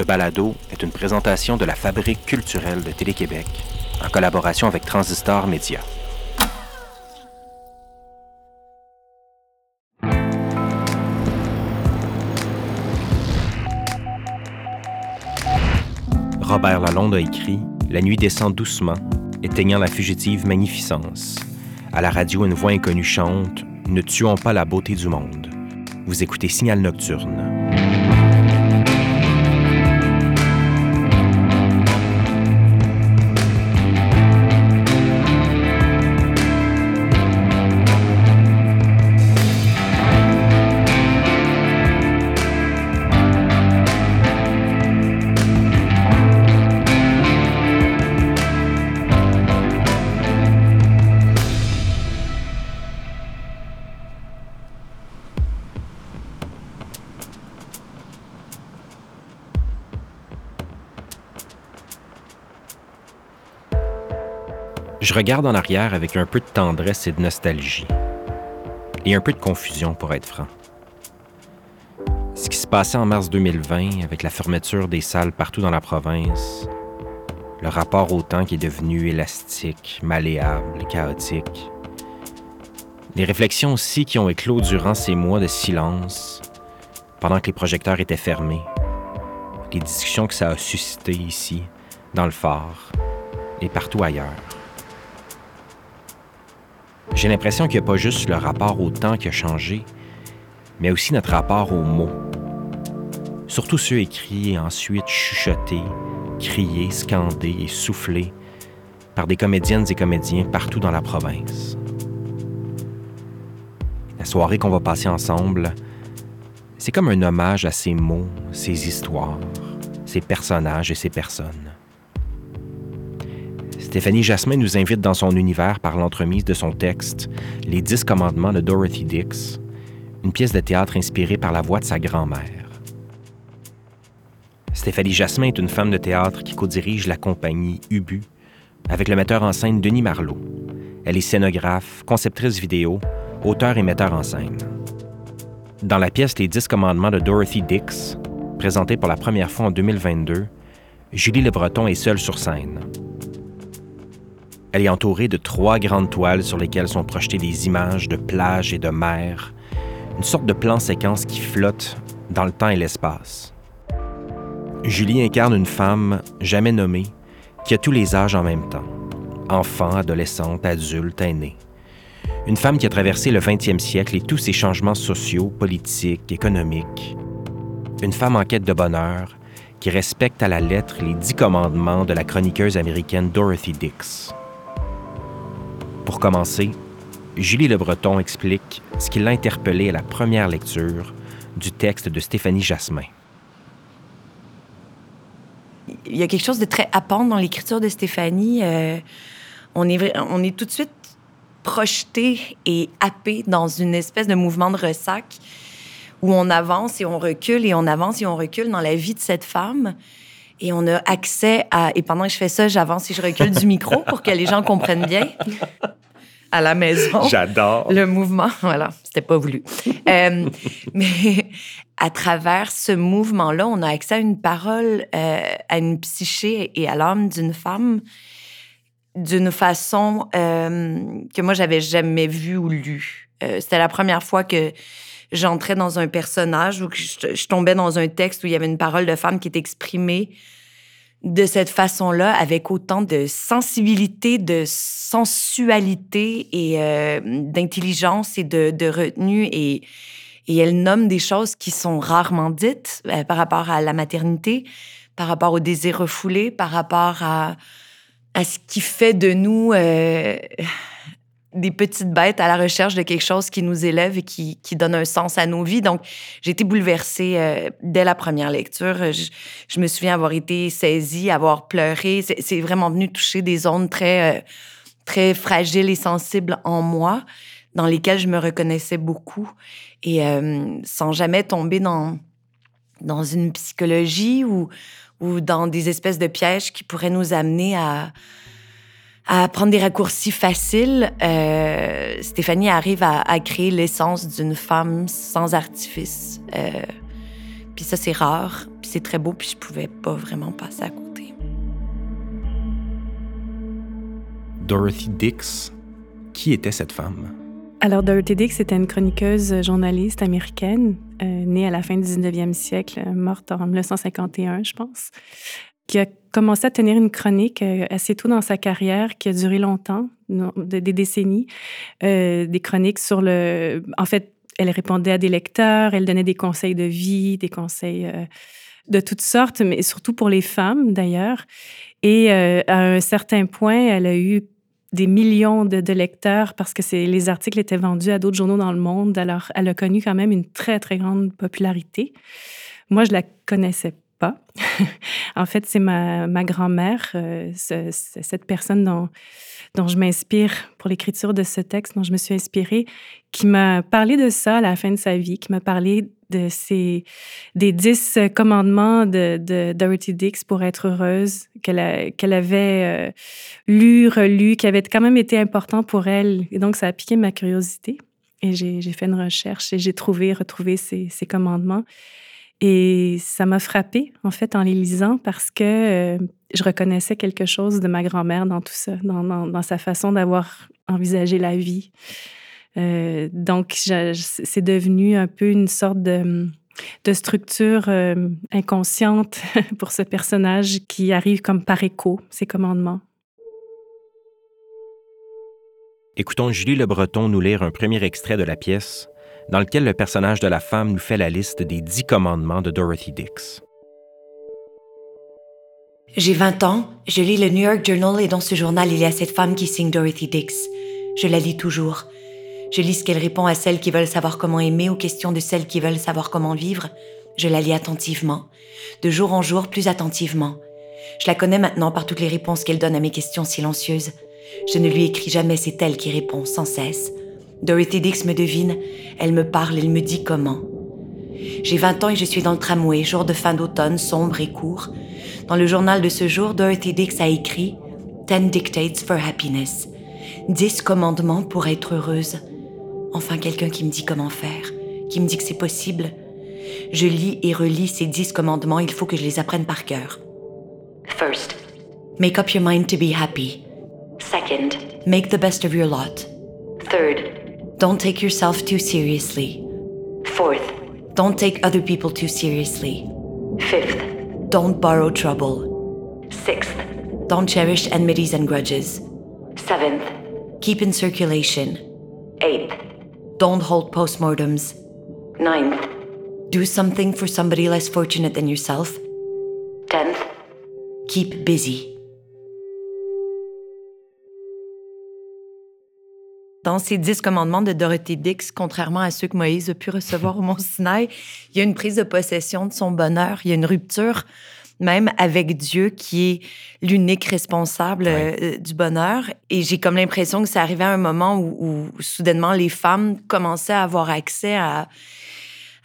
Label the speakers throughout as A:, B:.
A: Ce balado est une présentation de la Fabrique culturelle de Télé-Québec en collaboration avec Transistor Média. Robert Lalonde a écrit La nuit descend doucement, éteignant la fugitive magnificence. À la radio, une voix inconnue chante Ne tuons pas la beauté du monde. Vous écoutez Signal Nocturne. Je regarde en arrière avec un peu de tendresse et de nostalgie. Et un peu de confusion, pour être franc. Ce qui se passait en mars 2020 avec la fermeture des salles partout dans la province, le rapport au temps qui est devenu élastique, malléable, chaotique. Les réflexions aussi qui ont éclos durant ces mois de silence, pendant que les projecteurs étaient fermés. Les discussions que ça a suscité ici, dans le phare et partout ailleurs. J'ai l'impression qu'il n'y a pas juste le rapport au temps qui a changé, mais aussi notre rapport aux mots. Surtout ceux écrits et ensuite chuchotés, criés, scandés et soufflés par des comédiennes et comédiens partout dans la province. La soirée qu'on va passer ensemble, c'est comme un hommage à ces mots, ces histoires, ces personnages et ces personnes. Stéphanie Jasmin nous invite dans son univers par l'entremise de son texte Les Dix commandements de Dorothy Dix, une pièce de théâtre inspirée par la voix de sa grand-mère. Stéphanie Jasmin est une femme de théâtre qui co-dirige la compagnie Ubu avec le metteur en scène Denis Marlot. Elle est scénographe, conceptrice vidéo, auteur et metteur en scène. Dans la pièce Les Dix commandements de Dorothy Dix, présentée pour la première fois en 2022, Julie Le Breton est seule sur scène. Elle est entourée de trois grandes toiles sur lesquelles sont projetées des images de plages et de mer, une sorte de plan séquence qui flotte dans le temps et l'espace. Julie incarne une femme jamais nommée qui a tous les âges en même temps. Enfant, adolescente, adulte, aînée. Une femme qui a traversé le 20e siècle et tous ses changements sociaux, politiques, économiques. Une femme en quête de bonheur qui respecte à la lettre les dix commandements de la chroniqueuse américaine Dorothy Dix. Pour commencer, Julie Le Breton explique ce qui l'a interpellé à la première lecture du texte de Stéphanie Jasmin.
B: Il y a quelque chose de très happant dans l'écriture de Stéphanie. Euh, on, est, on est tout de suite projeté et happé dans une espèce de mouvement de ressac où on avance et on recule et on avance et on recule dans la vie de cette femme. Et on a accès à. Et pendant que je fais ça, j'avance et je recule du micro pour que les gens comprennent bien. À la maison.
A: J'adore.
B: Le mouvement, voilà, c'était pas voulu. euh, mais à travers ce mouvement-là, on a accès à une parole, euh, à une psyché et à l'âme d'une femme d'une façon euh, que moi, j'avais jamais vue ou lue. C'était la première fois que j'entrais dans un personnage ou que je, tombais dans un texte où il y avait une parole de femme qui était exprimée de cette façon-là, avec autant de sensibilité, de sensualité et euh, d'intelligence et de, retenue. Et, elle nomme des choses qui sont rarement dites euh, par rapport à la maternité, par rapport au désir refoulé, par rapport à, à ce qui fait de nous... Euh, des petites bêtes à la recherche de quelque chose qui nous élève et qui, qui donne un sens à nos vies. Donc, j'ai été bouleversée euh, dès la première lecture. Je, je, me souviens avoir été saisie, avoir pleuré. C'est vraiment venu toucher des zones très, euh, très fragiles et sensibles en moi, dans lesquelles je me reconnaissais beaucoup. Et euh, sans jamais tomber dans, dans une psychologie ou, ou dans des espèces de pièges qui pourraient nous amener à à prendre des raccourcis faciles, euh, Stéphanie arrive à, à créer l'essence d'une femme sans artifice. Euh, puis ça, c'est rare. Puis c'est très beau, puis je pouvais pas vraiment passer à côté.
A: Dorothy Dix, qui était cette femme?
C: Alors, Dorothy Dix était une chroniqueuse journaliste américaine, euh, née à la fin du 19e siècle, morte en 1951, je pense, qui a commencé à tenir une chronique euh, assez tôt dans sa carrière, qui a duré longtemps, des décennies, euh, des chroniques sur le... En fait, elle répondait à des lecteurs, elle donnait des conseils de vie, des conseils de toutes sortes, mais surtout pour les femmes d'ailleurs. Et à un certain point, elle a eu des millions de, lecteurs parce que les articles étaient vendus à d'autres journaux dans le monde. Alors, elle a connu quand même une très, très grande popularité. Moi, je la connaissais en fait, c'est ma, grand-mère, euh, cette personne dont, je m'inspire pour l'écriture de ce texte, dont je me suis inspirée, qui m'a parlé de ça à la fin de sa vie, qui m'a parlé de ces, des dix commandements de, Dorothy Dix pour être heureuse, qu'elle avait euh, lu, relu, qui avait quand même été important pour elle. Et donc, ça a piqué ma curiosité. Et j'ai fait une recherche et j'ai trouvé, retrouvé ces commandements. Et ça m'a frappée, en fait, en les lisant parce que euh, je reconnaissais quelque chose de ma grand-mère dans tout ça, dans, sa façon d'avoir envisagé la vie. Euh, donc, c'est devenu un peu une sorte de, de structure euh, inconsciente pour ce personnage qui arrive comme par écho, ses commandements.
A: Écoutons Julie Le Breton nous lire un premier extrait de la pièce dans lequel le personnage de la femme nous fait la liste des dix commandements de Dorothy Dix.
B: J'ai 20 ans, je lis le New York Journal et dans ce journal, il y a cette femme qui signe Dorothy Dix. Je la lis toujours. Je lis ce qu'elle répond à celles qui veulent savoir comment aimer aux questions de celles qui veulent savoir comment vivre. Je la lis attentivement, de jour en jour plus attentivement. Je la connais maintenant par toutes les réponses qu'elle donne à mes questions silencieuses. Je ne lui écris jamais, c'est elle qui répond sans cesse. Dorothy Dix me devine, elle me parle, elle me dit comment. J'ai 20 ans et je suis dans le tramway, jour de fin d'automne, sombre et court. Dans le journal de ce jour, Dorothy Dix a écrit Ten Dictates for Happiness. Dix commandements pour être heureuse. Enfin, quelqu'un qui me dit comment faire, qui me dit que c'est possible. Je lis et relis ces dix commandements, il faut que je les apprenne par cœur. First, make up your mind to be happy. Second, make the best of your lot. Third, don't take yourself too seriously. Fourth, don't take other people too seriously. Fifth, don't borrow trouble. Sixth, don't cherish enmities and grudges. Seventh, keep in circulation. Eighth, don't hold postmortems. Ninth, do something for somebody less fortunate than yourself. Tenth, keep busy. Dans ces dix commandements de Dorothy Dix, contrairement à ceux que Moïse a pu recevoir au Mont Sinaï, il y a une prise de possession de son bonheur, il y a une rupture même avec Dieu qui est l'unique responsable euh, du bonheur. Et j'ai comme l'impression que ça arrivait à un moment où, soudainement les femmes commençaient à avoir accès à,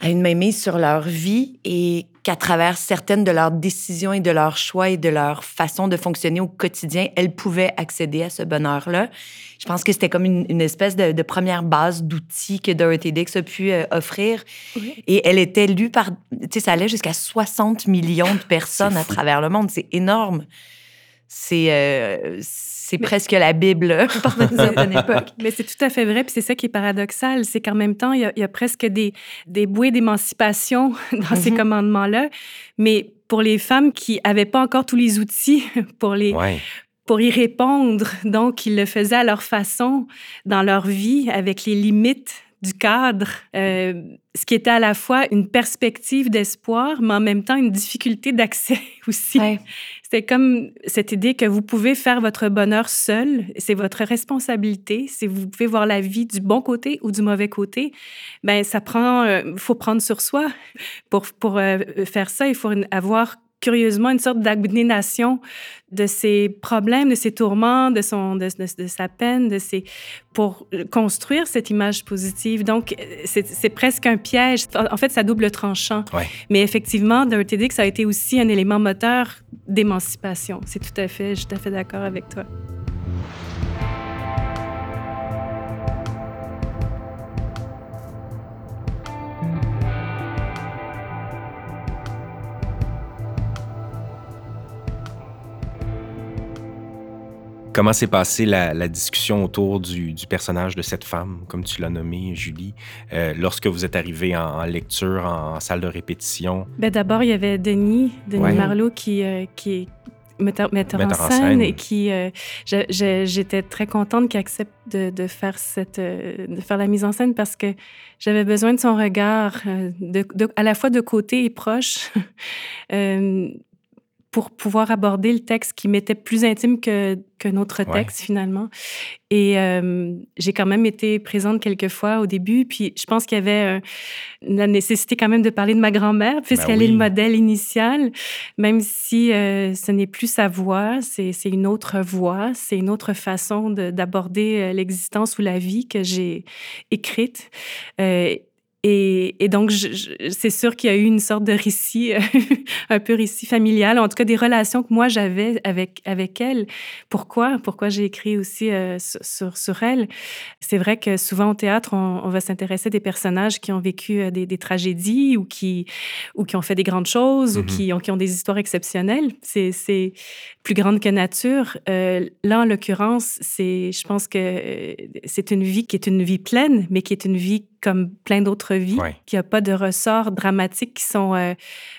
B: à une mainmise sur leur vie et qu'à travers certaines de leurs décisions et de leurs choix et de leur façon de fonctionner au quotidien, elles pouvaient accéder à ce bonheur-là. Je pense que c'était comme une, espèce de, première base d'outils que Dorothy Dix a pu euh, offrir. Et elle était lue par, tu sais, ça allait jusqu'à 60 millions de personnes à travers le monde. C'est énorme. C'est euh, c'est presque la Bible par une époque.
C: Mais c'est tout à fait vrai, puis c'est ça qui est paradoxal, c'est qu'en même temps, il y, a, presque des, des bouées d'émancipation dans ces mm-hmm. commandements-là, mais pour les femmes qui n'avaient pas encore tous les outils pour les, pour y répondre. Donc, ils le faisaient à leur façon, dans leur vie, avec les limites du cadre, euh, ce qui était à la fois une perspective d'espoir, mais en même temps une difficulté d'accès aussi. C'était comme cette idée que vous pouvez faire votre bonheur seul, c'est votre responsabilité, si vous pouvez voir la vie du bon côté ou du mauvais côté, ben ça prend, euh, faut prendre sur soi pour pour euh, faire ça. Il faut avoir curieusement une sorte d'abnégation de ses problèmes, de ses tourments, de, son, de, de, sa peine, de ses, pour construire cette image positive. Donc, c'est presque un piège. En fait, ça double tranchant. Mais effectivement, Dirty Dix a été aussi un élément moteur d'émancipation. C'est tout à fait, je suis tout à fait d'accord avec toi.
A: Comment s'est passée la, discussion autour du, personnage de cette femme, comme tu l'as nommée, Julie, euh, lorsque vous êtes arrivé en, lecture, en, salle de répétition?
C: Ben D'abord, il y avait Denis, Denis Marlot, qui, euh, qui est metteur, en, scène, et qui euh, j'étais très contente qu'il accepte de, faire cette de faire la mise en scène parce que j'avais besoin de son regard de, à la fois de côté et proche pour pouvoir aborder le texte qui m'était plus intime que, que notre texte finalement. Et euh, j'ai quand même été présente quelques fois au début, puis je pense qu'il y avait la nécessité quand même de parler de ma grand-mère, puisqu'elle ben est le modèle initial, même si euh, ce n'est plus sa voix, c'est une autre voix, c'est une autre façon d'aborder euh, l'existence ou la vie que j'ai écrite. Et, donc, c'est sûr qu'il y a eu une sorte de récit, un peu récit familial, en tout cas des relations que moi j'avais avec, avec elle. Pourquoi? Pourquoi j'ai écrit aussi euh, sur, sur elle? C'est vrai que souvent au théâtre, on, va s'intéresser à des personnages qui ont vécu euh, des, tragédies ou qui, ou qui ont fait des grandes choses ou mm-hmm. qui ont, qui ont des histoires exceptionnelles. C'est plus grande que nature. Euh, là, en l'occurrence, c'est, je pense que c'est une vie qui est une vie pleine, mais qui est une vie comme plein d'autres vies, qui a pas de ressorts dramatiques qui sont euh,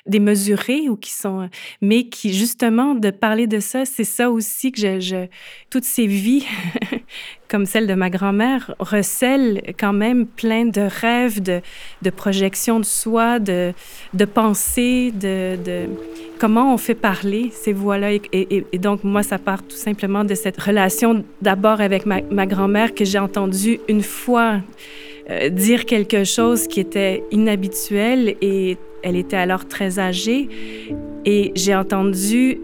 C: démesurés ou qui sont... Euh, mais qui, justement, de parler de ça, c'est ça aussi que je... je toutes ces vies, comme celle de ma grand-mère, recèlent quand même plein de rêves, de, de projections de soi, de, de pensées, de, de comment on fait parler ces voix-là. Et, donc, moi, ça part tout simplement de cette relation d'abord avec ma, ma grand-mère que j'ai entendue une fois euh, dire quelque chose qui était inhabituel et elle était alors très âgée et j'ai entendu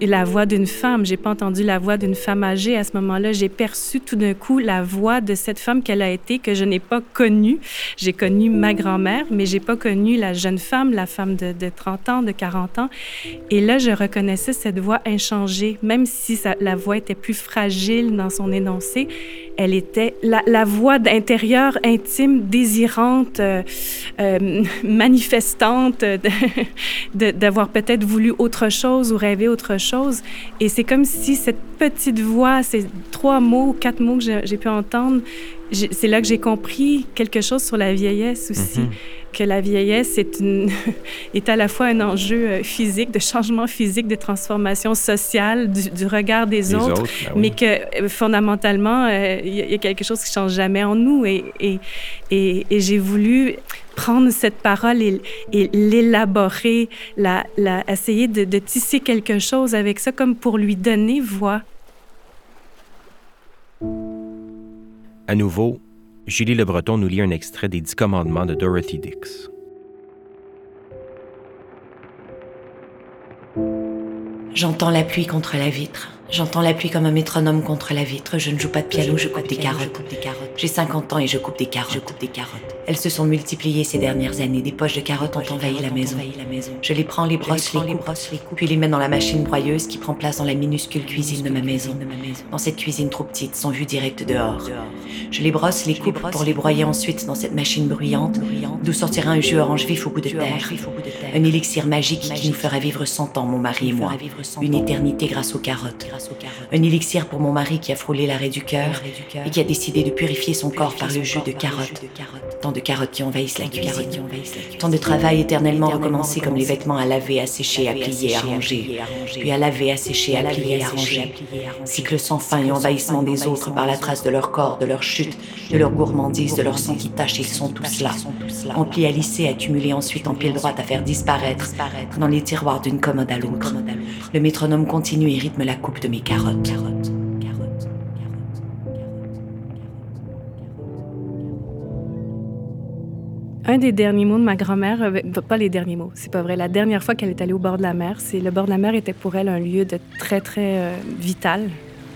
C: la voix d'une femme. J'ai pas entendu la voix d'une femme âgée à ce moment-là. J'ai perçu tout d'un coup la voix de cette femme qu'elle a été que je n'ai pas connue. J'ai connu ma grand-mère, mais j'ai pas connu la jeune femme, la femme de, 30 ans, de 40 ans. Et là, je reconnaissais cette voix inchangée, même si la voix était plus fragile dans son énoncé. Elle était la, voix d'intérieur intime, désirante, euh, euh, manifestante, d'avoir peut-être voulu autre chose ou rêvé autre chose et c'est comme si cette petite voix, ces trois mots, quatre mots que j'ai pu entendre, c'est là que j'ai compris quelque chose sur la vieillesse aussi. Mhm. Que la vieillesse est, une, est à la fois un enjeu euh, physique, de changement physique, de transformation sociale, du, regard des, autres, ben mais que euh, fondamentalement, euh, il y, a quelque chose qui change jamais en nous. Et, et, et, et j'ai voulu prendre cette parole et, l'élaborer, la, la, essayer de, de, tisser quelque chose avec ça, comme pour lui donner voix.
A: À nouveau, Julie Le Breton nous lit un extrait des Dix Commandements de Dorothy Dix.
D: J'entends la pluie contre la vitre. J'entends la pluie comme un métronome contre la vitre. Je ne joue pas de piano, je coupe des carottes. J'ai 50 ans et je coupe des carottes. Je coupe des carottes. Elles se sont multipliées ces dernières années. Des poches de carottes ont envahi la maison. Je les prends, les brosses, les coupe, puis les mets dans la machine broyeuse qui prend place dans la minuscule cuisine de ma maison. Dans cette cuisine trop petite, sans vue directe dehors. Je les brosse, les coupe pour les broyer ensuite dans cette machine bruyante, d'où sortira un jus orange vif au bout de terre. Un élixir magique qui nous fera vivre 100 ans, mon mari et moi. Une éternité grâce aux carottes. Un élixir pour mon mari qui a frôlé l'arrêt du cœur et qui a décidé de purifier son corps par le jus de carottes. Tant de carottes qui envahissent la cuisine. Tant de travail éternellement recommencé comme les vêtements à laver, à sécher, à plier, à ranger. Puis à laver, à sécher, à plier, à ranger. Cycle sans fin et envahissement des autres par la trace de leur corps, de leur chute, de leur gourmandise, de leur sang qui tâche. Ils sont tous là. Emplis à lisser, accumulés ensuite en pile droite à faire disparaître dans les tiroirs d'une commode à l'autre. Le métronome continue et rythme la coupe de mes carottes.
C: Un des derniers mots de ma grand-mère, euh, pas les derniers mots, c'est pas vrai. La dernière fois qu'elle est allée au bord de la mer, c'est le bord de la mer était pour elle un lieu de très très euh, vital.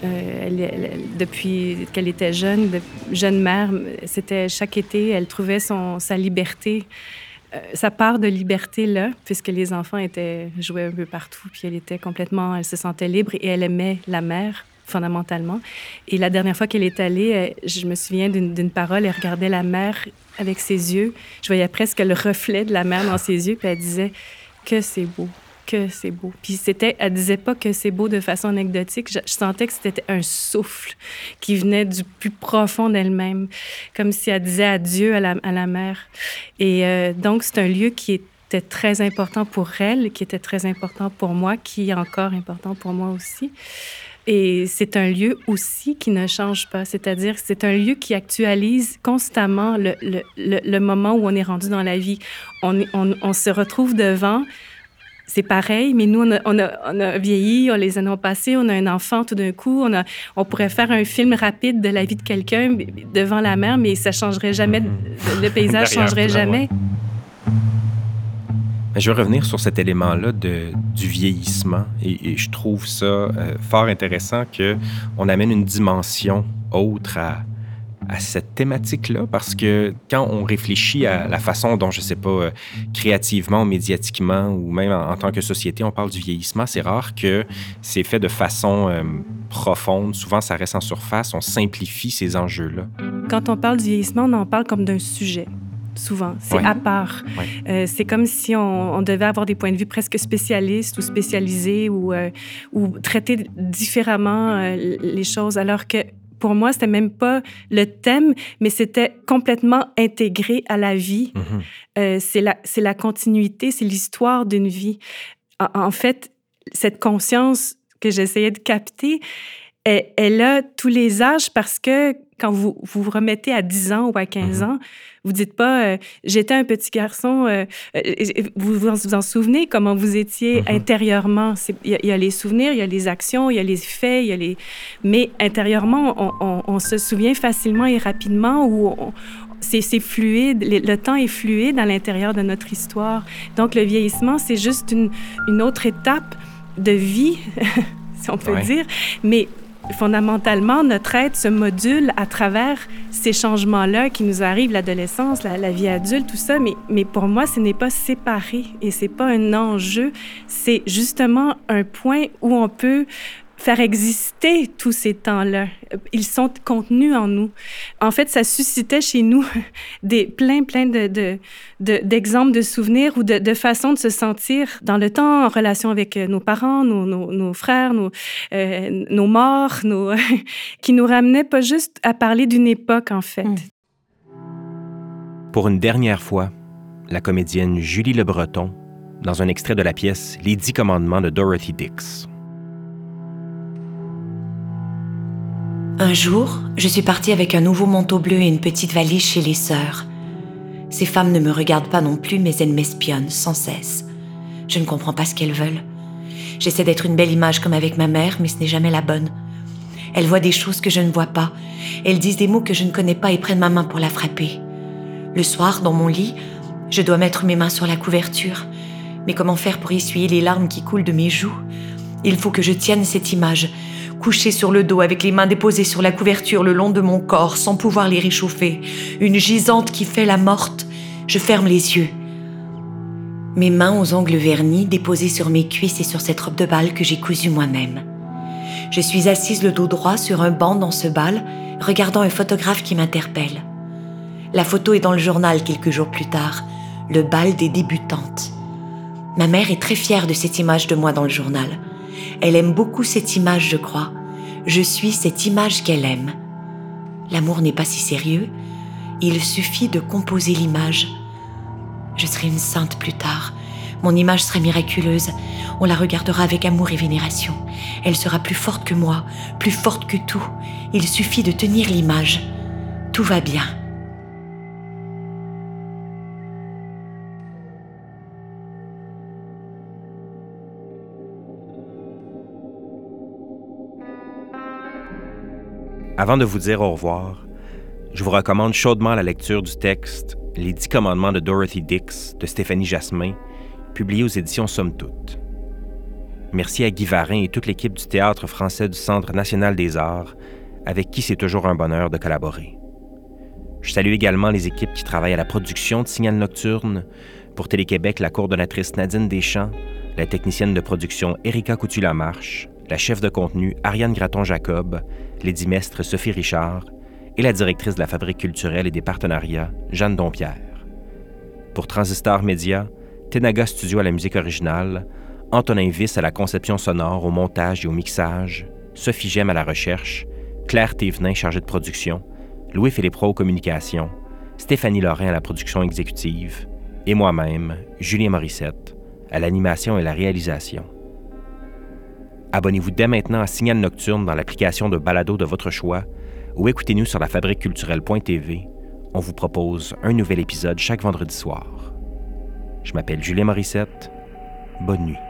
C: Euh, depuis qu'elle était jeune, jeune mère, c'était chaque été, elle trouvait son, sa liberté euh, sa part de liberté là, puisque les enfants étaient jouaient un peu partout, puis elle était complètement, elle se sentait libre et elle aimait la mer fondamentalement. Et la dernière fois qu'elle est allée, euh, je me souviens d'une parole, elle regardait la mer avec ses yeux. Je voyais presque le reflet de la mer dans ses yeux, puis elle disait que c'est beau, que c'est beau. Puis c'était, elle disait pas que c'est beau de façon anecdotique. Je, sentais que c'était un souffle qui venait du plus profond d'elle-même, comme si elle disait adieu à la, à la mer. Et euh, donc, c'est un lieu qui était très important pour elle, qui était très important pour moi, qui est encore important pour moi aussi. Et c'est un lieu aussi qui ne change pas, c'est-à-dire c'est un lieu qui actualise constamment le, le, le, moment où on est rendu dans la vie. On, on, on se retrouve devant c'est pareil, mais nous, on a, on, a, on a, vieilli, on les années passées, on a un enfant tout d'un coup, on, a, on pourrait faire un film rapide de la vie de quelqu'un devant la mer, mais ça changerait jamais, mm-hmm. le paysage changerait jamais.
A: Je vais revenir sur cet élément-là du vieillissement et, je trouve ça euh, fort intéressant qu'on amène une dimension autre à, à cette thématique-là parce que quand on réfléchit à la façon dont, je sais pas, euh, créativement, médiatiquement ou même en, tant que société, on parle du vieillissement, c'est rare que c'est fait de façon euh, profonde. Souvent, ça reste en surface. On simplifie ces enjeux-là.
C: Quand on parle du vieillissement, on en parle comme d'un sujet souvent. C'est à part. Euh, c'est comme si on, devait avoir des points de vue presque spécialistes ou spécialisés ou, ou traiter différemment les choses, alors que pour moi, c'était même pas le thème, mais c'était complètement intégré à la vie. Mhm. Euh, c'est la, la continuité, c'est l'histoire d'une vie. En, fait, cette conscience que j'essayais de capter, elle, elle, a tous les âges parce que quand vous vous, vous remettez à 10 ans ou à 15 mhm. ans, vous dites pas euh, j'étais un petit garçon. Euh, euh, vous, vous en souvenez comment vous étiez mhm. intérieurement? Il y, a les souvenirs, il y a les actions, il y a les faits, il y a les. Mais intérieurement, on, on, se souvient facilement et rapidement ou c'est fluide, le, temps est fluide à l'intérieur de notre histoire. Donc le vieillissement, c'est juste une, une, autre étape de vie, si on peut dire, mais fondamentalement, notre être se module à travers ces changements-là qui nous arrivent, l'adolescence, la, vie adulte, tout ça. Mais, mais pour moi, ce n'est pas séparé et c'est pas un enjeu. C'est justement un point où on peut faire exister tous ces temps-là. Ils sont contenus en nous. En fait, ça suscitait chez nous des plein, plein de, d'exemples de, souvenirs ou de, de façons de se sentir dans le temps en relation avec euh, nos parents, nos, nos, frères, nos, euh, nos morts, nos, qui nous ramenaient pas juste à parler d'une époque, en fait. Mm.
A: Pour une dernière fois, la comédienne Julie Le Breton, dans un extrait de la pièce Les Dix Commandements de Dorothy Dix.
B: Un jour, je suis partie avec un nouveau manteau bleu et une petite valise chez les sœurs. Ces femmes ne me regardent pas non plus, mais elles m'espionnent sans cesse. Je ne comprends pas ce qu'elles veulent. J'essaie d'être une belle image comme avec ma mère, mais ce n'est jamais la bonne. Elles voient des choses que je ne vois pas. Elles disent des mots que je ne connais pas et prennent ma main pour la frapper. Le soir, dans mon lit, je dois mettre mes mains sur la couverture. Mais comment faire pour essuyer les larmes qui coulent de mes joues? Il faut que je tienne cette image, couché sur le dos avec les mains déposées sur la couverture le long de mon corps sans pouvoir les réchauffer, une gisante qui fait la morte, je ferme les yeux. Mes mains aux ongles vernis déposées sur mes cuisses et sur cette robe de bal que j'ai cousue moi-même. Je suis assise le dos droit sur un banc dans ce bal, regardant un photographe qui m'interpelle. La photo est dans le journal quelques jours plus tard, le bal des débutantes. Ma mère est très fière de cette image de moi dans le journal. Elle aime beaucoup cette image, je crois. Je suis cette image qu'elle aime. L'amour n'est pas si sérieux. Il suffit de composer l'image. Je serai une sainte plus tard. Mon image sera miraculeuse. On la regardera avec amour et vénération. Elle sera plus forte que moi, plus forte que tout. Il suffit de tenir l'image. Tout va bien.
A: Avant de vous dire au revoir, je vous recommande chaudement la lecture du texte Les Dix Commandements de Dorothy Dix de Stéphanie Jasmin, publié aux éditions Somme Toute. Merci à Guy Varin et toute l'équipe du Théâtre français du Centre national des arts, avec qui c'est toujours un bonheur de collaborer. Je salue également les équipes qui travaillent à la production de Signal Nocturne, pour Télé-Québec, la coordonnatrice Nadine Deschamps, la technicienne de production Erika Coutu-Lamarche, la chef de contenu Ariane Graton-Jacob, les dimestres Sophie Richard et la directrice de la Fabrique culturelle et des partenariats, Jeanne Dompierre. Pour Transistor Média, Tenaga Studio à la musique originale, Antonin Viss à la conception sonore, au montage et au mixage, Sophie Gem à la recherche, Claire Thévenin chargée de production, Louis-Philippe aux communications, Stéphanie Lorrain à la production exécutive et moi-même, Julien Morissette, à l'animation et la réalisation. Abonnez-vous dès maintenant à Signal Nocturne dans l'application de balado de votre choix ou écoutez-nous sur la fabriqueculturelle.tv. On vous propose un nouvel épisode chaque vendredi soir. Je m'appelle Julien Morissette. Bonne nuit.